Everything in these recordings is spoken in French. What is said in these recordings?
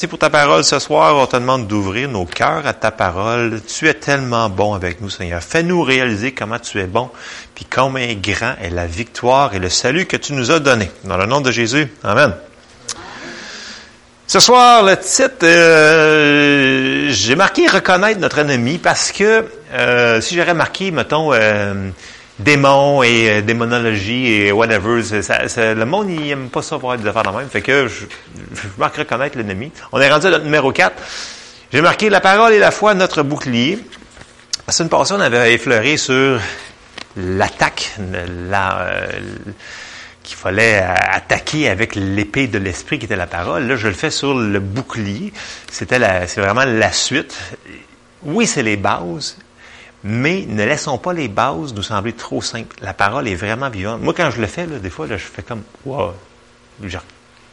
C'est pour ta parole ce soir, on te demande d'ouvrir nos cœurs à ta parole. Tu es tellement bon avec nous, Seigneur. Fais-nous réaliser comment tu es bon, puis combien grand est la victoire et le salut que tu nous as donné. Dans le nom de Jésus. Amen. Ce soir, le titre, euh, j'ai marqué reconnaître notre ennemi parce que euh, si j'aurais marqué, mettons, euh, démons et euh, démonologie et whatever. le monde, il aime pas ça voir des affaires de même. Fait que je, je marque reconnaître l'ennemi. On est rendu à notre numéro 4. J'ai marqué la parole et la foi, notre bouclier. La semaine passée, on avait effleuré sur l'attaque, la, euh, qu'il fallait attaquer avec l'épée de l'esprit qui était la parole. Là, je le fais sur le bouclier. C'était la, c'est vraiment la suite. Oui, c'est les bases, mais ne laissons pas les bases nous sembler trop simples. La parole est vraiment vivante. Moi, quand je le fais, là, des fois, là, je fais comme, wow, je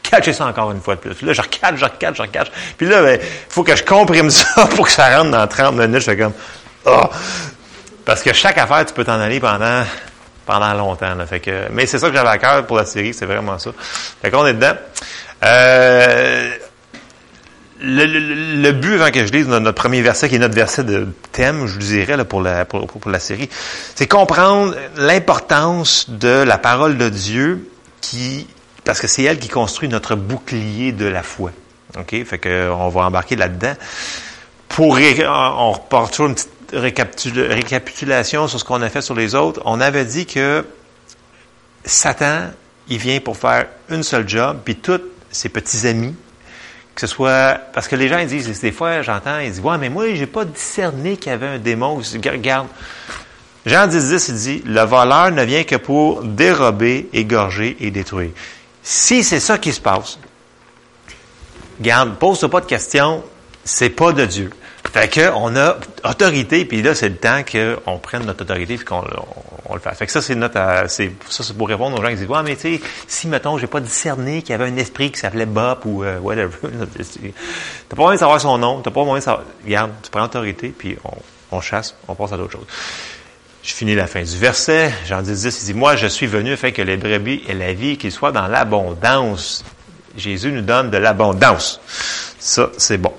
catcher ça encore une fois de plus. là, je recatche, je recatche, je recatche. Puis là, il ben, faut que je comprime ça pour que ça rentre dans 30 minutes. Je fais comme, oh. Parce que chaque affaire, tu peux t'en aller pendant pendant longtemps. Là. Fait que, mais c'est ça que j'avais à cœur pour la série, c'est vraiment ça. Fait qu'on est dedans. Euh, le, but, avant que je lise notre, premier verset, qui est notre verset de thème, je dirais là, pour, la, pour, pour la série, c'est comprendre l'importance de la parole de Dieu qui, parce que c'est elle qui construit notre bouclier de la foi. OK? Fait que on va embarquer là-dedans. Pour, on reporte toujours une petite récapitulation sur ce qu'on a fait sur les autres. On avait dit que Satan, il vient pour faire une seule job, puis tous ses petits amis, que ce soit parce que les gens ils disent des fois j'entends ils disent ouais mais moi j'ai pas discerné qu'il y avait un démon. Regarde. Jean 10, 10 il dit le voleur ne vient que pour dérober égorger et détruire. Si c'est ça qui se passe garde pose pas de questions c'est pas de Dieu. Fait que on a autorité, puis là, c'est le temps qu'on prenne notre autorité et qu'on on, le fasse. Fait que ça, c'est notre euh, ça, c'est pour répondre aux gens qui disent Ouais, mais tu sais, si mettons, j'ai pas discerné qu'il y avait un esprit qui s'appelait Bob ou euh, whatever. T'as pas moyen de savoir son nom, t'as pas moyen de savoir. Regarde, tu prends l'autorité, puis on, on chasse, on passe à d'autres choses. Je finis la fin du verset. Jean 10, 10, il dit, moi, je suis venu afin que les brebis aient la vie, qu'ils soient dans l'abondance. Jésus nous donne de l'abondance. Ça, c'est bon.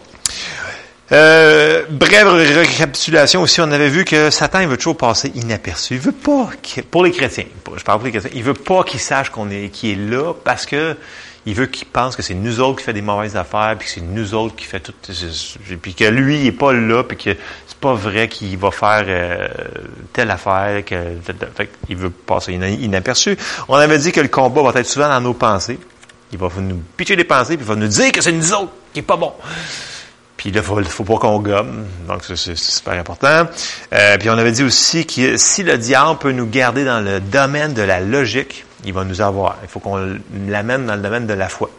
Euh, brève récapitulation aussi, on avait vu que Satan il veut toujours passer inaperçu. Il veut pas pour les chrétiens, je parle pour les chrétiens, il veut pas qu'ils sachent qu'on est qui est là parce que il veut qu'ils pensent que c'est nous autres qui fait des mauvaises affaires, puis que c'est nous autres qui fait tout, puis que lui il est pas là, puis que c'est pas vrai qu'il va faire euh, telle affaire, que fait, il veut passer inaperçu. On avait dit que le combat va être souvent dans nos pensées. Il va nous pitcher des pensées, puis il va nous dire que c'est nous autres qui est pas bon. Puis là, il faut, pas qu'on gomme. Donc, c'est super important. Euh, puis on avait dit aussi que si le diable peut nous garder dans le domaine de la logique, il va nous avoir. Il faut qu'on l'amène dans le domaine de la foi.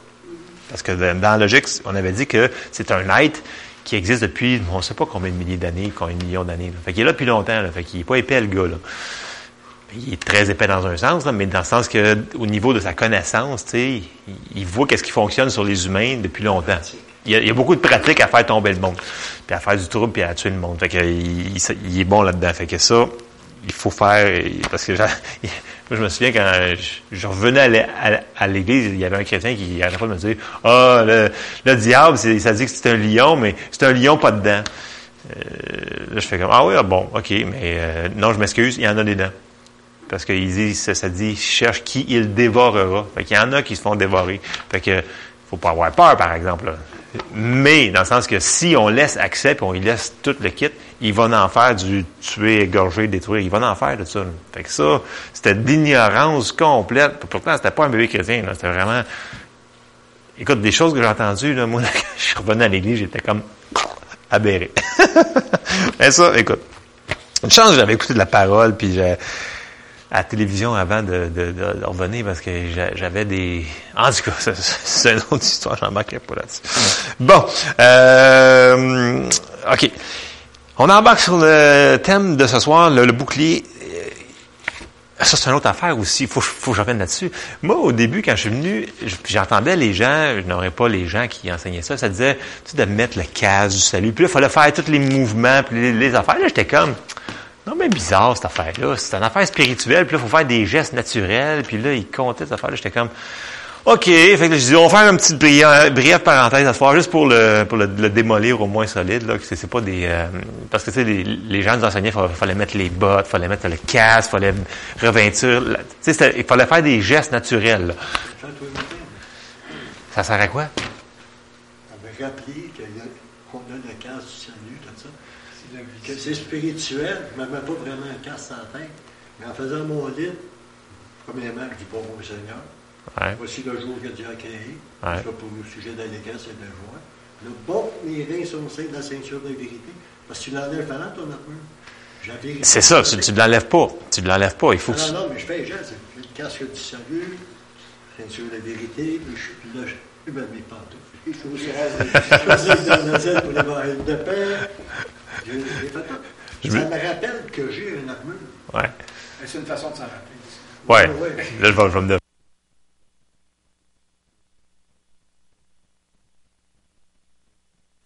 Parce que dans la logique, on avait dit que c'est un être qui existe depuis, on ne sait pas combien de milliers d'années, combien de millions d'années. Fait qu'il est là depuis longtemps. Là. Fait qu'il n'est pas épais, le gars. Là. Il est très épais dans un sens, mais dans le sens que au niveau de sa connaissance, il, il voit qu'est-ce qui fonctionne sur les humains depuis longtemps il y, a, beaucoup de pratiques à faire tomber le monde, puis à faire du trouble, puis à tuer le monde. Fait que, il, est bon là-dedans. Fait que ça, il faut faire, parce que moi, je me souviens quand je, revenais à l'église, il y avait un chrétien qui arrêtait pas de me dire, ah, le, diable, ça dit que c'est un lion, mais c'est un lion pas dedans. Euh, là, je fais comme, ah oui, ah bon, ok, mais euh, non, je m'excuse, il y en a des dents. Parce qu'il dit, ça, ça dit, cherche qui il dévorera. Fait qu'il y en a qui se font dévorer. Fait que, faut pas avoir peur, par exemple. Mais, dans le sens que si on laisse accès et on y laisse tout le kit, il va en faire du tuer, égorger, détruire. Il va en faire de ça. Fait que ça, c'était d'ignorance complète. Pourtant, c'était pas un bébé chrétien. C'était vraiment... Écoute, des choses que j'ai entendues, là, moi, quand je suis revenu à l'église, j'étais comme aberré. Mais ça, écoute, une chance, j'avais écouté de la parole, puis j'ai à la télévision avant de, de, de, revenir parce que j'avais des... En tout cas, c'est une autre histoire, j'en manquais pas là-dessus. Bon, euh, OK. On embarque sur le thème de ce soir, le, bouclier. Ça, c'est une autre affaire aussi. Il faut, faut que je revienne là-dessus. Moi, au début, quand je suis venu, j'entendais les gens, je n'aurais pas les gens qui enseignaient ça, ça disait tu sais, de mettre le casque du salut. Puis là, il fallait faire tous les mouvements, puis les, les affaires. Là, j'étais comme... Non, mais bizarre, cette affaire-là. C'est une affaire spirituelle, puis là, il faut faire des gestes naturels, puis là, il comptait cette affaire-là. J'étais comme, OK, fait que je dis, on va faire une petite brève, parenthèse à ce soir, juste pour le, pour le, démolir au moins solide, là, que c'est pas des, euh, parce que, tu sais, les, les gens nous enseignaient, il fallait, mettre les bottes, il fallait mettre le casque, il fallait revêtir, tu sais, il fallait faire des gestes naturels, Ça sert à quoi? À me rappeler qu'on a le casque du salut, tout ça. c'est spirituel, je ne me mets pas vraiment un casque en tête, mais en faisant mon lit, premièrement, je dis pas mon Seigneur, Voici le jour que Dieu a créé. Ouais. pour le sujet d'allégresse et de joie. Le bon, mes reins sont sains de la ceinture de vérité. Parce que tu l'enlèves pendant ton armure. C'est ça, tu ne l'enlèves pas. Tu ne l'enlèves pas. Il faut non, non, non, mais je fais un geste. Le casque du salut, ceinture de vérité, puis là, je mets mes pantoufles. Les chaussettes pour les barils de paix. Ça me rappelle que j'ai une armure. Ouais. C'est une façon de s'en rappeler. Ouais. ouais. Là, je vais, je vais me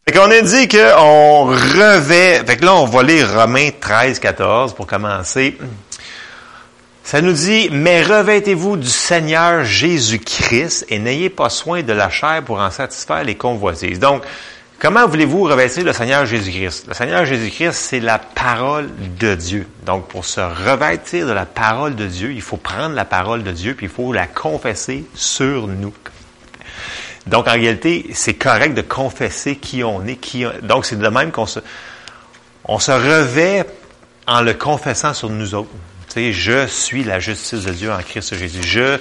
Fait qu'on a dit qu'on revêt, fait que là, on va lire Romains 13, 14 pour commencer. Ça nous dit, mais revêtez-vous du Seigneur Jésus-Christ et n'ayez pas soin de la chair pour en satisfaire les convoitises. Donc, comment voulez-vous revêtir le Seigneur Jésus-Christ? Le Seigneur Jésus-Christ, c'est la parole de Dieu. Donc, pour se revêtir de la parole de Dieu, il faut prendre la parole de Dieu puis il faut la confesser sur nous. Donc, en réalité, c'est correct de confesser qui on est. Donc, c'est de même qu'on se, on se revêt en le confessant sur nous autres. Sais, je suis la justice de Dieu en Christ Jésus. Je,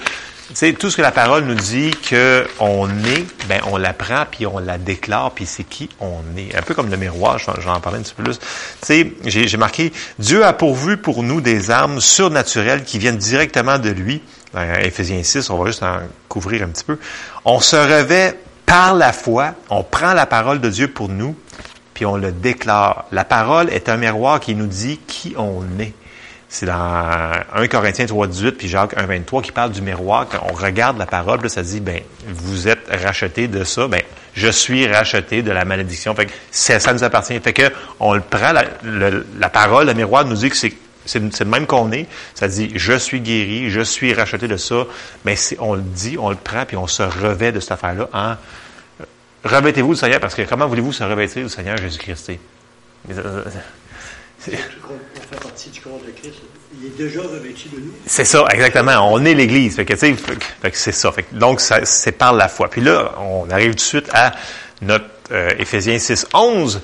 sais, tout ce que la parole nous dit qu'on est, ben on la prend puis on la déclare puis c'est qui on est. Un peu comme le miroir, j'en parlais un petit peu plus. Tu sais, j'ai marqué Dieu a pourvu pour nous des armes surnaturelles qui viennent directement de lui dans Éphésiens 6, on va juste en couvrir un petit peu. On se revêt par la foi, on prend la parole de Dieu pour nous, puis on le déclare. La parole est un miroir qui nous dit qui on est. C'est dans 1 Corinthiens 3, 18 puis Jacques 1, 23 qui parle du miroir. Quand on regarde la parole, ça dit, ben, vous êtes racheté de ça, ben, je suis racheté de la malédiction. Fait que ça, nous appartient. Fait que on le prend, la, parole, le miroir nous dit que c'est le même qu'on est. Ça dit, je suis guéri, je suis racheté de ça. Mais on le dit, on le prend, puis on se revêt de cette affaire-là en revêtez-vous du Seigneur, parce que comment voulez-vous se revêtir du Seigneur Jésus-Christ? C'est ça, exactement. On est l'Église. Fait que, c'est ça. donc, c'est par la foi. Puis là, on arrive tout de suite à notre euh, Éphésiens 6, 11.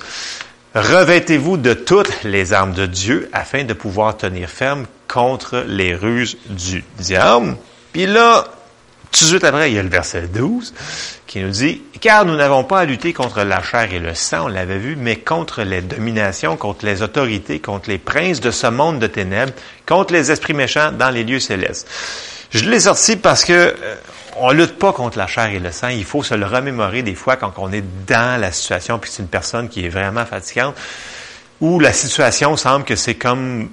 Revêtez-vous de toutes les armes de Dieu afin de pouvoir tenir ferme contre les ruses du diable. Puis là, tout de suite après, il y a le verset 12 qui nous dit, car nous n'avons pas à lutter contre la chair et le sang, on l'avait vu, mais contre les dominations, contre les autorités, contre les princes de ce monde de ténèbres, contre les esprits méchants dans les lieux célestes. Je l'ai sorti parce que euh, on lutte pas contre la chair et le sang. Il faut se le remémorer des fois quand on est dans la situation, puis c'est une personne qui est vraiment fatigante, où la situation semble que c'est comme,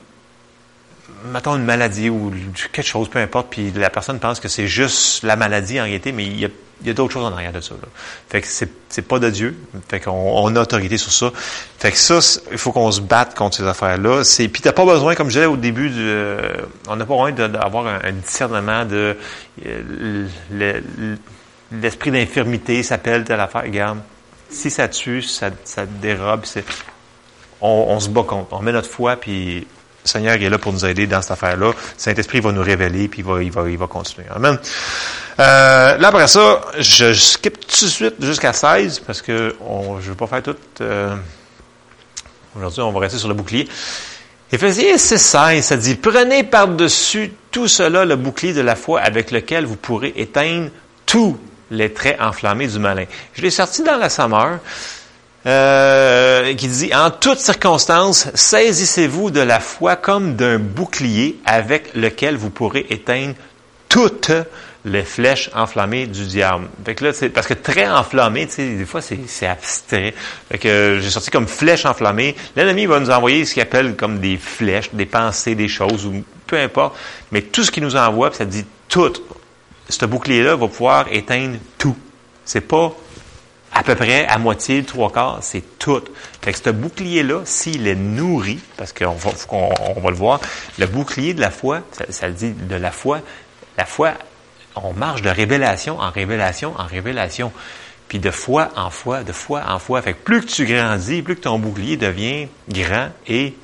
mettons, une maladie ou quelque chose, peu importe, puis la personne pense que c'est juste la maladie en réalité, mais il y a d'autres choses en arrière de ça. Là. Fait que c'est, pas de Dieu. Fait qu'on on a autorité sur ça. Fait que ça, il faut qu'on se batte contre ces affaires-là. C'est, puis t'as pas besoin, comme je disais au début, euh, on n'a pas besoin d'avoir un, discernement de euh, l'esprit d'infirmité s'appelle telle affaire. Regarde, si ça tue, ça, ça dérobe, c'est, on, on se bat contre. On met notre foi, puis le Seigneur est là pour nous aider dans cette affaire-là. Saint-Esprit va nous révéler, puis il va, il va, il va continuer. Amen. Euh, là, après ça, je, skip tout de suite jusqu'à 16, parce que je ne veux pas faire tout... Euh, aujourd'hui, on va rester sur le bouclier. Éphésiens 6, 16, ça dit, prenez par-dessus tout cela le bouclier de la foi avec lequel vous pourrez éteindre tous les traits enflammés du malin. Je l'ai sorti dans la Sommeur. Euh, qui dit, en toutes circonstances, saisissez-vous de la foi comme d'un bouclier avec lequel vous pourrez éteindre toutes les flèches enflammées du diable. Fait que là, parce que très enflammé, des fois, c'est abstrait. Fait que j'ai sorti comme flèche enflammée. L'ennemi va nous envoyer ce qu'il appelle comme des flèches, des pensées, des choses, ou peu importe. Mais tout ce qu'il nous envoie, ça dit tout. Ce bouclier-là va pouvoir éteindre tout. C'est pas à peu près à moitié, trois quarts, c'est tout. Fait que ce bouclier-là, s'il est nourri, parce qu'on va, on, va le voir, le bouclier de la foi, ça, ça dit de la foi, la foi on marche de révélation en révélation en révélation. Puis de fois en fois, de fois en fois. Fait que plus que tu grandis, plus que ton bouclier devient grand et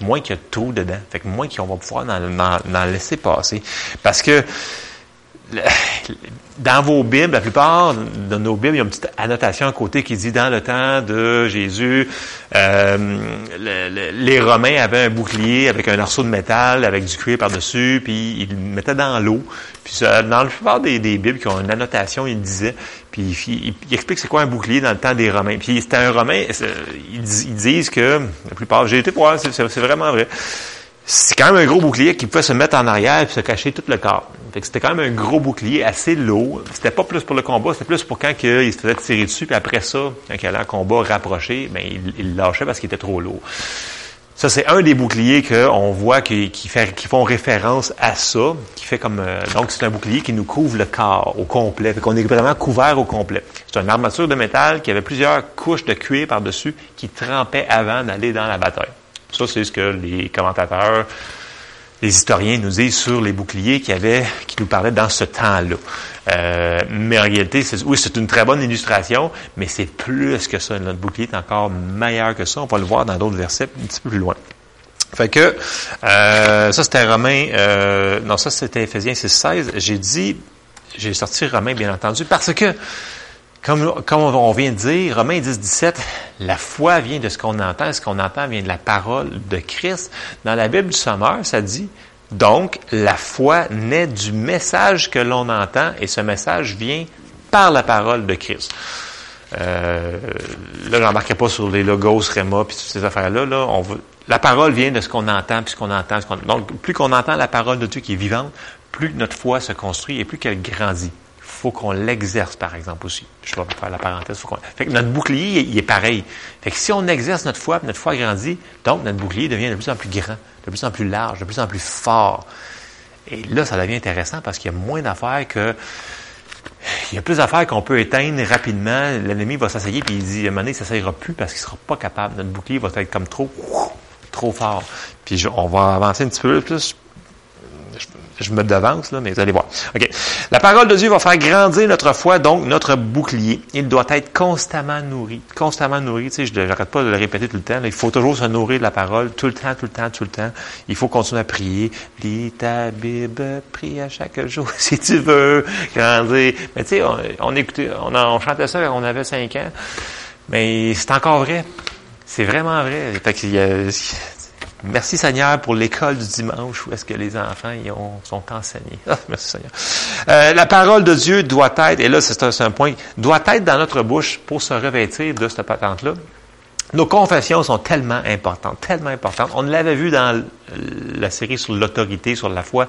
moins qu'il y a de trous dedans. Fait que moins qu'on va pouvoir en, laisser passer. Parce que dans vos Bibles, la plupart de nos Bibles, il y a une petite annotation à côté qui dit dans le temps de Jésus, euh, les Romains avaient un bouclier avec un arceau de métal, avec du cuir par-dessus, puis ils le mettaient dans l'eau. Puis ça, dans la plupart des, Bibles qui ont une annotation, il disait, puis il, explique c'est quoi un bouclier dans le temps des Romains. Puis c'était un Romain, ils, disent que, la plupart, j'ai été voir, c'est vraiment vrai c'est quand même un gros bouclier qui pouvait se mettre en arrière et se cacher tout le corps. c'était quand même un gros bouclier assez lourd. C'était pas plus pour le combat, c'était plus pour quand il se faisait tirer dessus, puis après ça, quand il allait en combat rapproché, ben, il, lâchait parce qu'il était trop lourd. Ça, c'est un des boucliers qu'on voit qui, fait, font référence à ça, qui fait comme euh, donc c'est un bouclier qui nous couvre le corps au complet. Fait qu'on est vraiment couvert au complet. C'est une armature de métal qui avait plusieurs couches de cuir par-dessus qui trempaient avant d'aller dans la bataille. Ça, c'est ce que les commentateurs, les historiens nous disent sur les boucliers qui avaient, qui nous parlaient dans ce temps-là. Euh, mais en réalité, oui, c'est une très bonne illustration, mais c'est plus que ça. Notre bouclier est encore meilleur que ça. On va le voir dans d'autres versets un petit peu plus loin. Fait que euh, ça c'était Romain, euh, non ça c'était Ephésiens 6.16. J'ai dit, j'ai sorti Romain bien entendu parce que comme, on vient de dire, Romains 10, 17, la foi vient de ce qu'on entend, ce qu'on entend vient de la parole de Christ. Dans la Bible du Sommeur, ça dit, donc, la foi naît du message que l'on entend et ce message vient par la parole de Christ. Euh, là, je n'embarquerai pas sur les logos, Réma, puis toutes ces affaires-là. La parole vient de ce qu'on entend, puis ce qu'on entend. donc, plus qu'on entend la parole de Dieu qui est vivante, plus notre foi se construit et plus qu'elle grandit faut qu'on l'exerce, par exemple, aussi. Je vais faire la parenthèse. Fait que notre bouclier, il est pareil. Fait que si on exerce notre foi, notre foi grandit, donc notre bouclier devient de plus en plus grand, de plus en plus large, de plus en plus fort. Et là, ça devient intéressant parce qu'il y a moins d'affaires que... Il y a plus d'affaires qu'on peut éteindre rapidement. L'ennemi va s'asseyer puis il dit, à un moment donné, ça ne plus parce qu'il ne sera pas capable. Notre bouclier va être comme trop, trop fort. Puis on va avancer un petit peu plus je me devance, là, mais vous allez voir. OK. La parole de Dieu va faire grandir notre foi, donc notre bouclier. Il doit être constamment nourri. Constamment nourri. Tu sais, je n'arrête pas de le répéter tout le temps. Il faut toujours se nourrir de la parole, tout le temps, tout le temps, tout le temps. Il faut continuer à prier. Lis ta Bible, prie à chaque jour si tu veux grandir. Mais tu sais, on, écoutait, on, chantait ça quand on avait cinq ans. Mais c'est encore vrai. C'est vraiment vrai. Fait a, Merci Seigneur pour l'école du dimanche où est-ce que les enfants y ont, sont enseignés. Ah, merci Seigneur. Euh, la parole de Dieu doit être, et là c'est un, un, point, doit être dans notre bouche pour se revêtir de cette patente-là. Nos confessions sont tellement importantes, tellement importantes. On l'avait vu dans la série sur l'autorité, sur la foi.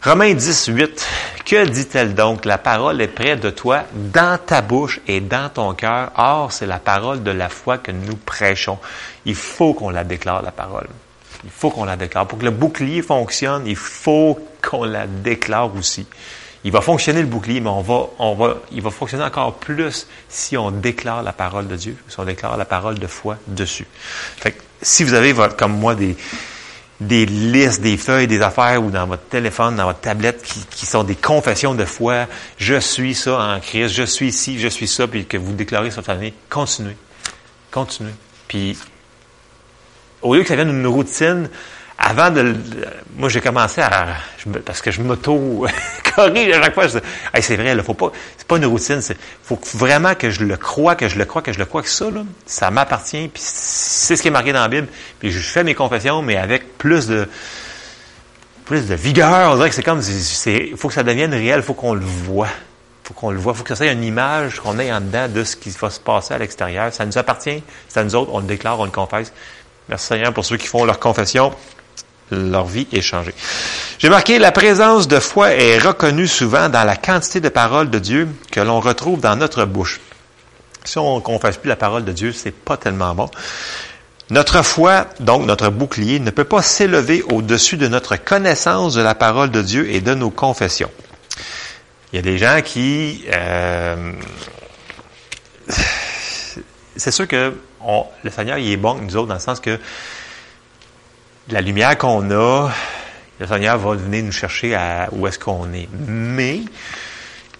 Romains 10, 8. Que dit-elle donc? La parole est près de toi, dans ta bouche et dans ton cœur. Or, c'est la parole de la foi que nous prêchons. Il faut qu'on la déclare, la parole. Il faut qu'on la déclare. Pour que le bouclier fonctionne, il faut qu'on la déclare aussi. Il va fonctionner le bouclier, mais on va, on va, il va fonctionner encore plus si on déclare la parole de Dieu, si on déclare la parole de foi dessus. Fait que, si vous avez, comme moi, des, des listes, des feuilles, des affaires ou dans votre téléphone, dans votre tablette qui, sont des confessions de foi. Je suis ça en Christ, je suis ici, je suis ça, puis que vous déclarez cette année, continuez. Continuez. Puis, au lieu que ça vienne une routine, avant de, moi j'ai commencé à, parce que je m'auto corrige à chaque fois. Je dis, c'est vrai, là, faut pas, c'est pas une routine, c'est, faut vraiment que je le crois, que je le crois, que je le crois que ça, là, ça m'appartient, puis c'est ce qui est marqué dans la Bible. Puis je fais mes confessions, mais avec plus de, plus de vigueur. On dirait que c'est comme, c'est, faut que ça devienne réel, faut qu'on le voit. Faut qu'on le voit, faut que ça soit une image qu'on ait en dedans de ce qui va se passer à l'extérieur. Ça nous appartient, c'est à nous autres, on le déclare, on le confesse. Merci Seigneur pour ceux qui font leur confession leur vie est changée. J'ai marqué, la présence de foi est reconnue souvent dans la quantité de paroles de Dieu que l'on retrouve dans notre bouche. Si on ne confesse plus la parole de Dieu, c'est pas tellement bon. Notre foi, donc notre bouclier, ne peut pas s'élever au-dessus de notre connaissance de la parole de Dieu et de nos confessions. Il y a des gens qui... Euh, c'est sûr que le Seigneur, il est bon nous autres, dans le sens que la lumière qu'on a, le Seigneur va venir nous chercher à où est-ce qu'on est. Mais,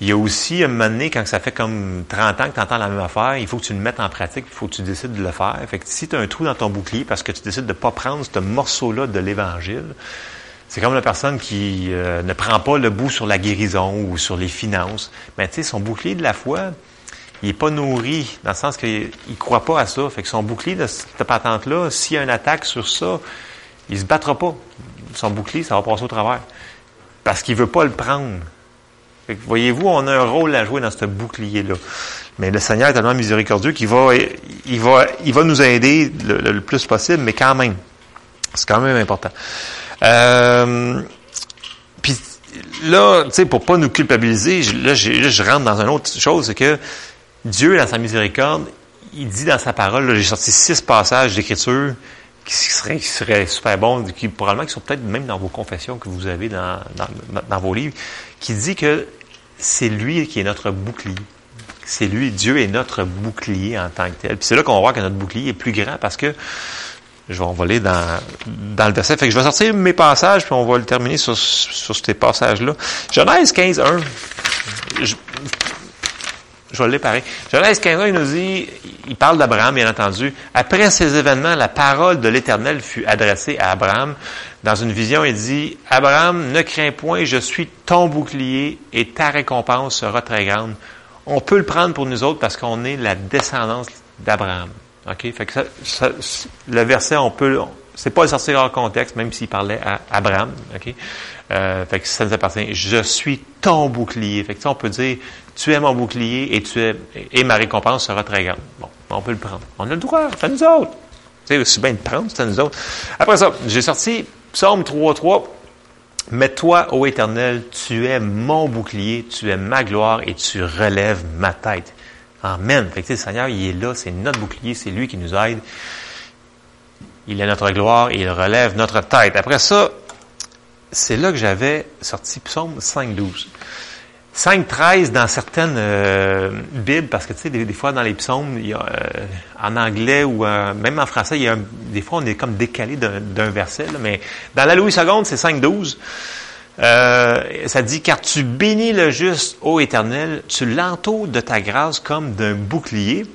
il y a aussi un moment donné, quand ça fait comme 30 ans que tu entends la même affaire, il faut que tu le mettes en pratique, il faut que tu décides de le faire. Fait que si tu as un trou dans ton bouclier parce que tu décides de ne pas prendre ce morceau-là de l'Évangile, c'est comme la personne qui euh, ne prend pas le bout sur la guérison ou sur les finances. Mais tu sais, son bouclier de la foi, il est pas nourri, dans le sens qu'il ne croit pas à ça. Fait que son bouclier de cette patente-là, s'il y a une attaque sur ça, il se battra pas. Son bouclier, ça va passer au travers. Parce qu'il veut pas le prendre. Voyez-vous, on a un rôle à jouer dans ce bouclier-là. Mais le Seigneur est tellement miséricordieux qu'il va, il va, il va nous aider le, plus possible, mais quand même. C'est quand même important. Euh, puis là, tu sais, pour pas nous culpabiliser, là, je rentre dans une autre chose, c'est que Dieu, dans sa miséricorde, il dit dans sa parole, j'ai sorti six passages d'écriture qui seraient super bons, qui probablement qui sont peut-être même dans vos confessions que vous avez dans, dans, vos livres, qui dit que c'est lui qui est notre bouclier. C'est lui, Dieu est notre bouclier en tant que tel. Puis c'est là qu'on va voir que notre bouclier est plus grand parce que je vais envoler dans, dans le verset. Fait que je vais sortir mes passages, puis on va le terminer sur, sur ces passages-là. Genèse 15, 1. Je, je vais pareil. Genèse 15, 1, il nous dit, il parle d'Abraham, bien entendu. Après ces événements, la parole de l'Éternel fut adressée à Abraham. Dans une vision, il dit, Abraham, ne crains point, je suis ton bouclier et ta récompense sera très grande. On peut le prendre pour nous autres parce qu'on est la descendance d'Abraham. Fait que ça, le verset, on peut, c'est pas le sortir hors contexte, même s'il parlait à Abraham. OK? Euh, fait que ça nous appartient. Je suis ton bouclier. Fait que on peut dire, tu es mon bouclier et tu es, et ma récompense sera très grande. Bon, on peut le prendre. On a le droit, c'est à nous autres. Tu sais, aussi bien de prendre, c'est à nous autres. Après ça, j'ai sorti Psaume 3.3. Mais toi, ô Éternel, tu es mon bouclier, tu es ma gloire et tu relèves ma tête. Amen. Fait que, le Seigneur, il est là, c'est notre bouclier, c'est lui qui nous aide. Il est notre gloire il relève notre tête. Après ça, c'est là que j'avais sorti Psaume 5.12. 5.13 dans certaines euh, Bibles, parce que tu sais, des, fois dans les psaumes, euh, en anglais ou euh, même en français, il y des fois on est comme décalé d'un verset, mais dans la Louis II, c'est 5.12. ça dit, car tu bénis le juste, ô Éternel, tu l'entoures de ta grâce comme d'un bouclier.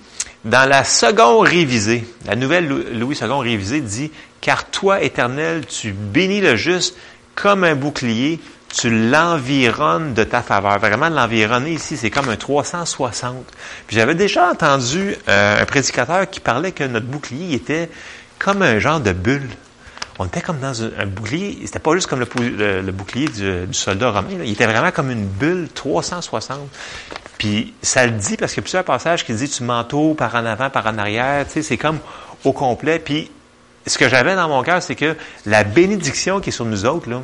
Dans la seconde révisée, la nouvelle Louis II révisée dit, car toi, Éternel, tu bénis le juste comme un bouclier, tu l'environnes de ta faveur. Vraiment, l'environner ici, c'est comme un 360. Puis j'avais déjà entendu euh, un prédicateur qui parlait que notre bouclier était comme un genre de bulle. On était comme dans un, bouclier, c'était pas juste comme le, bouclier du, soldat romain, il était vraiment comme une bulle 360. Puis ça le dit parce qu'il y a plusieurs passages qui disent tu m'entoures par en avant, par en arrière, tu sais, c'est comme au complet. Puis ce que j'avais dans mon cœur, c'est que la bénédiction qui est sur nous autres, là,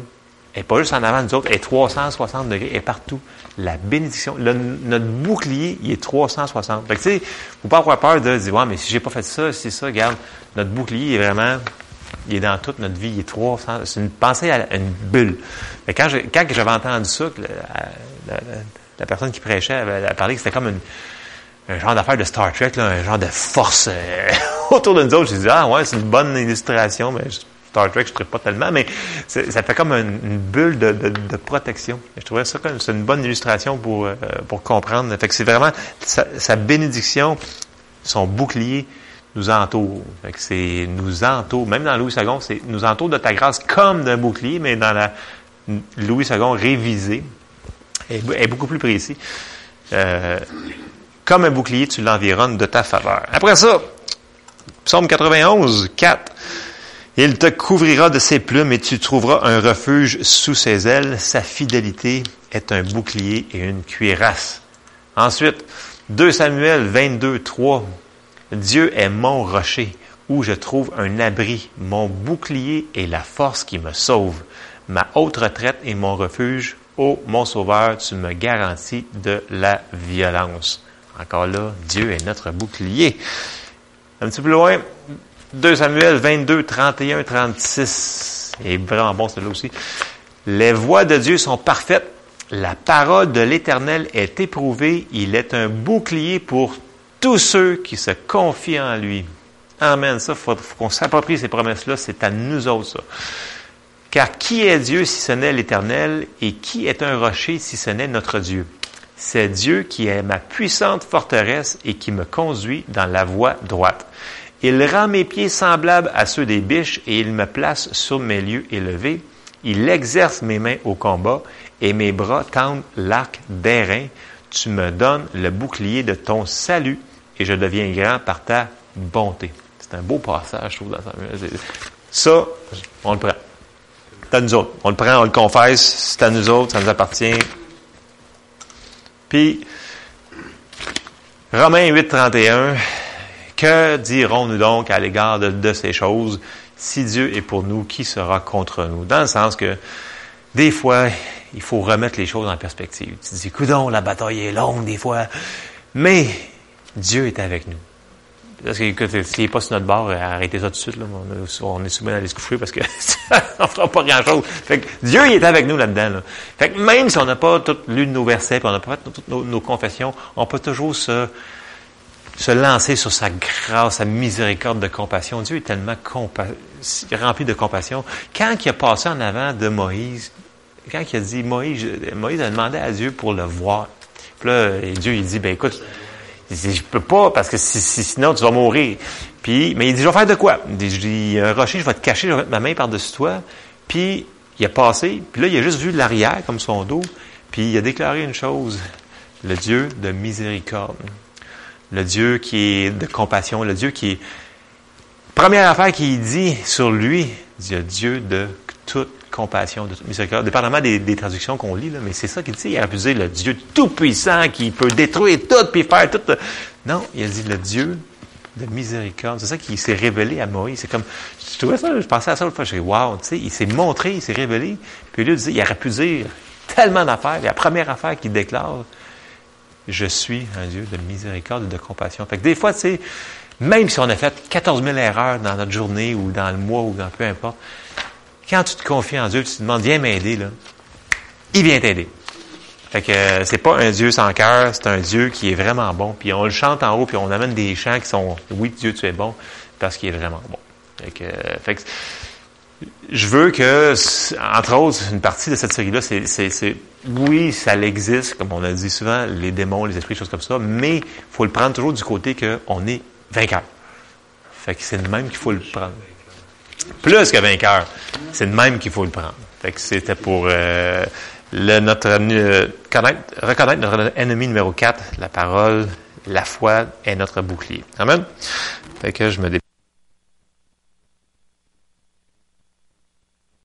et pas juste en avant nous autres, est 360 degrés, est partout. La bénédiction, notre bouclier, il est 360. Fait que, tu sais, faut pas avoir peur de dire, ouais, mais si j'ai pas fait ça, c'est ça, regarde, notre bouclier est vraiment, il est dans toute notre vie, il est 300, c'est une pensée à une bulle. Mais quand quand j'avais entendu ça, la, personne qui prêchait, elle, parlé que c'était comme un genre d'affaire de Star Trek, un genre de force euh, autour de nous autres. J'ai dit, ah ouais, c'est une bonne illustration, mais Star Trek, je ne pas tellement, mais ça fait comme une, bulle de, protection. Je trouvais ça comme c'est une bonne illustration pour, euh, pour comprendre. Fait c'est vraiment sa, bénédiction, son bouclier nous entoure. C'est nous entoure. Même dans Louis II, c'est nous entoure de ta grâce comme d'un bouclier, mais dans la Louis II révisé, est, est beaucoup plus précis. Euh, comme un bouclier, tu l'environnes de ta faveur. Après ça, Psaume 91, 4. Il te couvrira de ses plumes et tu trouveras un refuge sous ses ailes. Sa fidélité est un bouclier et une cuirasse. Ensuite, 2 Samuel 22, 3. Dieu est mon rocher où je trouve un abri, mon bouclier et la force qui me sauve, ma haute retraite et mon refuge. Ô mon sauveur, tu me garantis de la violence. Encore là, Dieu est notre bouclier. Un petit peu loin, 2 Samuel 22, 31, 36. Et vraiment bon celui-là aussi. Les voies de Dieu sont parfaites. La parole de l'Éternel est éprouvée. Il est un bouclier pour tous ceux qui se confient en lui. Amen. Ça, faut, faut qu'on s'approprie ces promesses-là. C'est à nous autres, ça. Car qui est Dieu si ce n'est l'Éternel, et qui est un rocher si ce n'est notre Dieu? C'est Dieu qui est ma puissante forteresse et qui me conduit dans la voie droite. Il rend mes pieds semblables à ceux des biches et il me place sur mes lieux élevés. Il exerce mes mains au combat et mes bras tendent l'arc d'airain. Tu me donnes le bouclier de ton salut et je deviens grand par ta bonté. C'est un beau passage, je trouve, dans ça. on le prend. C'est à nous autres. On le prend, on le confesse, c'est à nous autres, ça nous appartient. Puis, Romains 8, 31, que dirons-nous donc à l'égard de, ces choses? Si Dieu est pour nous, qui sera contre nous? Dans le sens que, des fois, il faut remettre les choses en perspective. Tu te dis, coudon, la bataille est longue des fois, mais Dieu est avec nous. Parce que, s'il n'est pas sur notre bord, arrêtez ça tout de suite. On, est souvent à aller se coucher parce que on fera pas grand-chose. Fait que Dieu, il est avec nous là-dedans. Là. Fait que même si on n'a pas tout lu nos versets, puis on n'a pas fait toutes nos, confessions, on peut toujours se, se lancer sur sa grâce, sa miséricorde de compassion. Dieu est tellement rempli de compassion. Quand il a passé en avant de Moïse, quand il a dit, Moïse, Moïse a demandé à Dieu pour le voir. Puis là, Dieu, il dit, ben écoute, il dit, je peux pas, parce que sinon tu vas mourir. Puis, mais il dit, je vais faire de quoi? Il dit, il y a un rocher, je vais te cacher, je vais mettre ma main par-dessus toi. Puis, il a passé, puis là, il a juste vu l'arrière, comme son dos, puis il a déclaré une chose, le Dieu de miséricorde, le Dieu qui est de compassion, le Dieu qui est... Première affaire qu'il dit sur lui, il dit, Dieu de toute compassion, de miséricorde, dépendamment des, traductions qu'on lit, là, mais c'est ça qu'il dit. Il a abusé le Dieu tout-puissant qui peut détruire tout puis faire tout. Non, il a dit le Dieu de miséricorde. C'est ça qui s'est révélé à Moïse. C'est comme, je trouvais ça, je pensais à ça l'autre fois, je dis, wow, tu sais, il s'est montré, il s'est révélé. Puis lui, il, dit, il aurait pu dire tellement d'affaires. La première affaire qu'il déclare, je suis un Dieu de miséricorde et de compassion. Fait que des fois, tu sais, même si on a fait 14 000 erreurs dans notre journée ou dans le mois ou dans peu importe, quand tu te confies en Dieu, tu te demandes, viens m'aider, là. Il vient t'aider. Fait que euh, c'est pas un Dieu sans cœur, c'est un Dieu qui est vraiment bon. Puis on le chante en haut, puis on amène des chants qui sont Oui, Dieu, tu es bon, parce qu'il est vraiment bon. Fait que, euh, je veux que, entre autres, une partie de cette série-là, c'est, c'est, oui, ça existe, comme on a dit souvent, les démons, les esprits, choses comme ça, mais il faut le prendre toujours du côté qu'on est vainqueur. Fait que c'est le même qu'il faut le prendre. Plus que vainqueur. C'est de même qu'il faut le prendre. Fait que c'était pour euh, le, notre, euh, reconnaître notre ennemi numéro 4, la parole, la foi est notre bouclier. Amen. Fait que je me